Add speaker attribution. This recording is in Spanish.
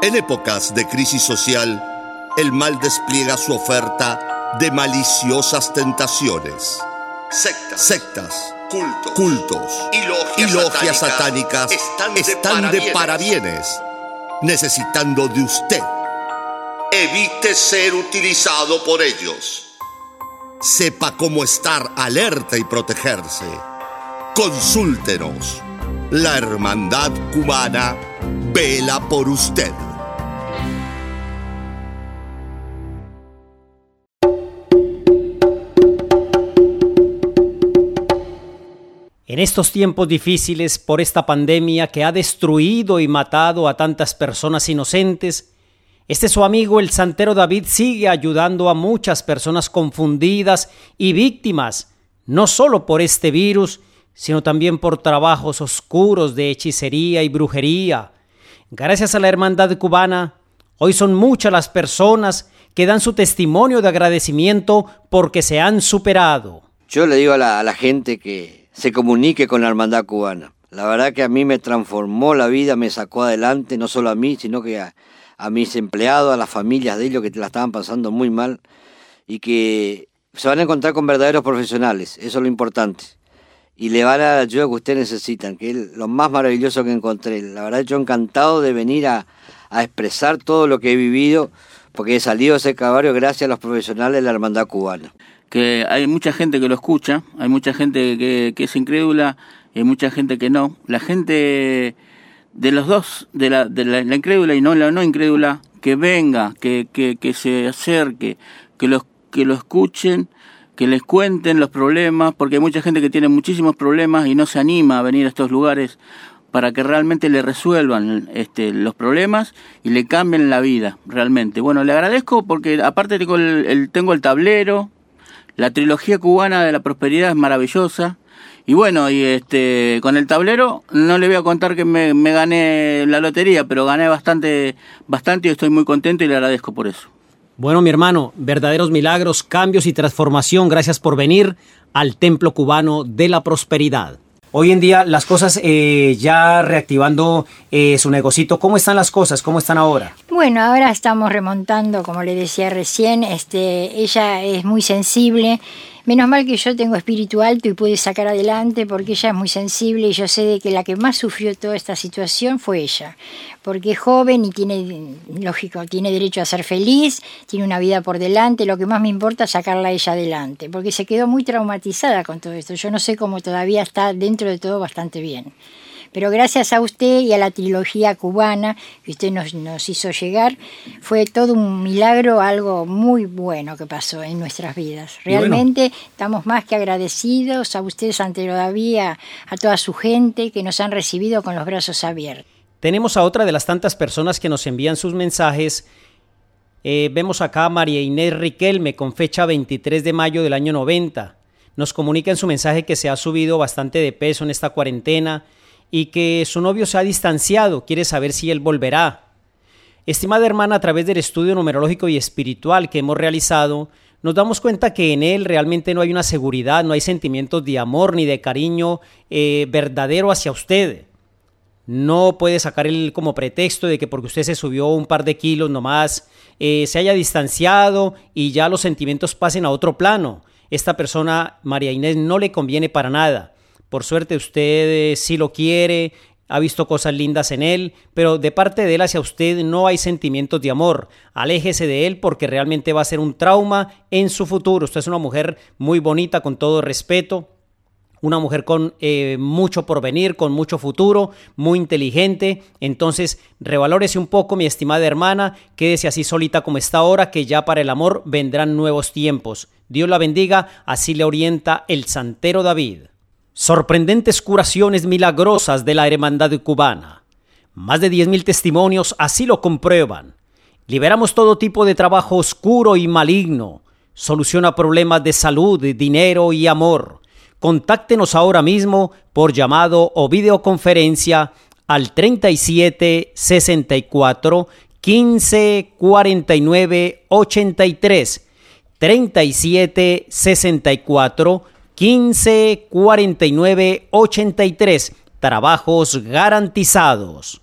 Speaker 1: En épocas de crisis social, el mal despliega su oferta de maliciosas tentaciones. Sectas, sectas cultos, cultos y logias, satánicas, están, de, parabienes, necesitando de usted. Evite ser utilizado por ellos. Sepa cómo estar alerta y protegerse. Consúltenos. La Hermandad Cubana vela por usted.
Speaker 2: En estos tiempos difíciles por esta pandemia que ha destruido y matado a tantas personas inocentes, este su amigo el santero David sigue ayudando a muchas personas confundidas y víctimas, no solo por este virus, sino también por trabajos oscuros de hechicería y brujería. Gracias a la hermandad cubana, hoy son muchas las personas que dan su testimonio de agradecimiento porque se han superado.
Speaker 3: Yo le digo a la, a la gente que se comunique con la hermandad cubana. La verdad que a mí me transformó la vida, me sacó adelante, no solo a mí, sino que a, mis empleados, a las familias de ellos que la estaban pasando muy mal y que se van a encontrar con verdaderos profesionales, eso es lo importante. Y le van a dar la ayuda que ustedes necesitan, que es lo más maravilloso que encontré. La verdad yo encantado de venir a, a expresar todo lo que he vivido, porque he salido de ese caballo gracias a los profesionales de la hermandad cubana
Speaker 4: que hay mucha gente que lo escucha, hay mucha gente que, es incrédula hay mucha gente que no. La gente de los dos, de la, de la, incrédula y no la no incrédula, que venga, que, que, que se acerque, que los, que lo escuchen, que les cuenten los problemas, porque hay mucha gente que tiene muchísimos problemas y no se anima a venir a estos lugares para que realmente le resuelvan este, los problemas y le cambien la vida, realmente. Bueno, le agradezco porque aparte tengo el tengo el tablero, la trilogía cubana de la prosperidad es maravillosa. Y bueno, y este, con el tablero no le voy a contar que me, gané la lotería, pero gané bastante, bastante y estoy muy contento y le agradezco por eso.
Speaker 2: Bueno, mi hermano, verdaderos milagros, cambios y transformación. Gracias por venir al Templo Cubano de la Prosperidad. Hoy en día las cosas eh, ya reactivando eh, su negocito, ¿cómo están las cosas? ¿Cómo están ahora?
Speaker 5: Bueno, ahora estamos remontando, como le decía recién, este, ella es muy sensible Menos mal que yo tengo espíritu alto y pude sacar adelante porque ella es muy sensible y yo sé de que la que más sufrió toda esta situación fue ella, porque es joven y tiene, lógico, tiene derecho a ser feliz, tiene una vida por delante, lo que más me importa es sacarla a ella adelante, porque se quedó muy traumatizada con todo esto. Yo no sé cómo todavía está dentro de todo bastante bien. Pero gracias a usted y a la trilogía cubana que usted nos, nos hizo llegar, fue todo un milagro, algo muy bueno que pasó en nuestras vidas. Realmente estamos más que agradecidos a usted, Santero David, a, toda su gente que nos han recibido con los brazos abiertos.
Speaker 2: Tenemos a otra de las tantas personas que nos envían sus mensajes. Eh, vemos acá a María Inés Riquelme con fecha 23 de mayo del año 90. Nos comunica en su mensaje que se ha subido bastante de peso en esta cuarentena y que su novio se ha distanciado, quiere saber si él volverá. Estimada hermana, a través del estudio numerológico y espiritual que hemos realizado, nos damos cuenta que en él realmente no hay una seguridad, no hay sentimientos de amor ni de cariño eh, verdadero hacia usted. No puede sacar él como pretexto de que porque usted se subió un par de kilos nomás, eh, se haya distanciado y ya los sentimientos pasen a otro plano. Esta persona, María Inés, no le conviene para nada. Por suerte usted sí lo quiere, ha visto cosas lindas en él, pero de parte de él hacia usted no hay sentimientos de amor. Aléjese de él porque realmente va a ser un trauma en su futuro. Usted es una mujer muy bonita, con todo respeto. Una mujer con eh, mucho porvenir, con mucho futuro, muy inteligente. Entonces, revalórese un poco, mi estimada hermana. Quédese así solita como está ahora, que ya para el amor vendrán nuevos tiempos. Dios la bendiga, así le orienta el santero David. Sorprendentes curaciones milagrosas de la hermandad cubana. Más de 10.000 testimonios así lo comprueban. Liberamos todo tipo de trabajo oscuro y maligno. Soluciona problemas de salud, dinero y amor. Contáctenos ahora mismo por llamado o videoconferencia al 37 64 15 49 83 37 64 15 49 83. Trabajos garantizados.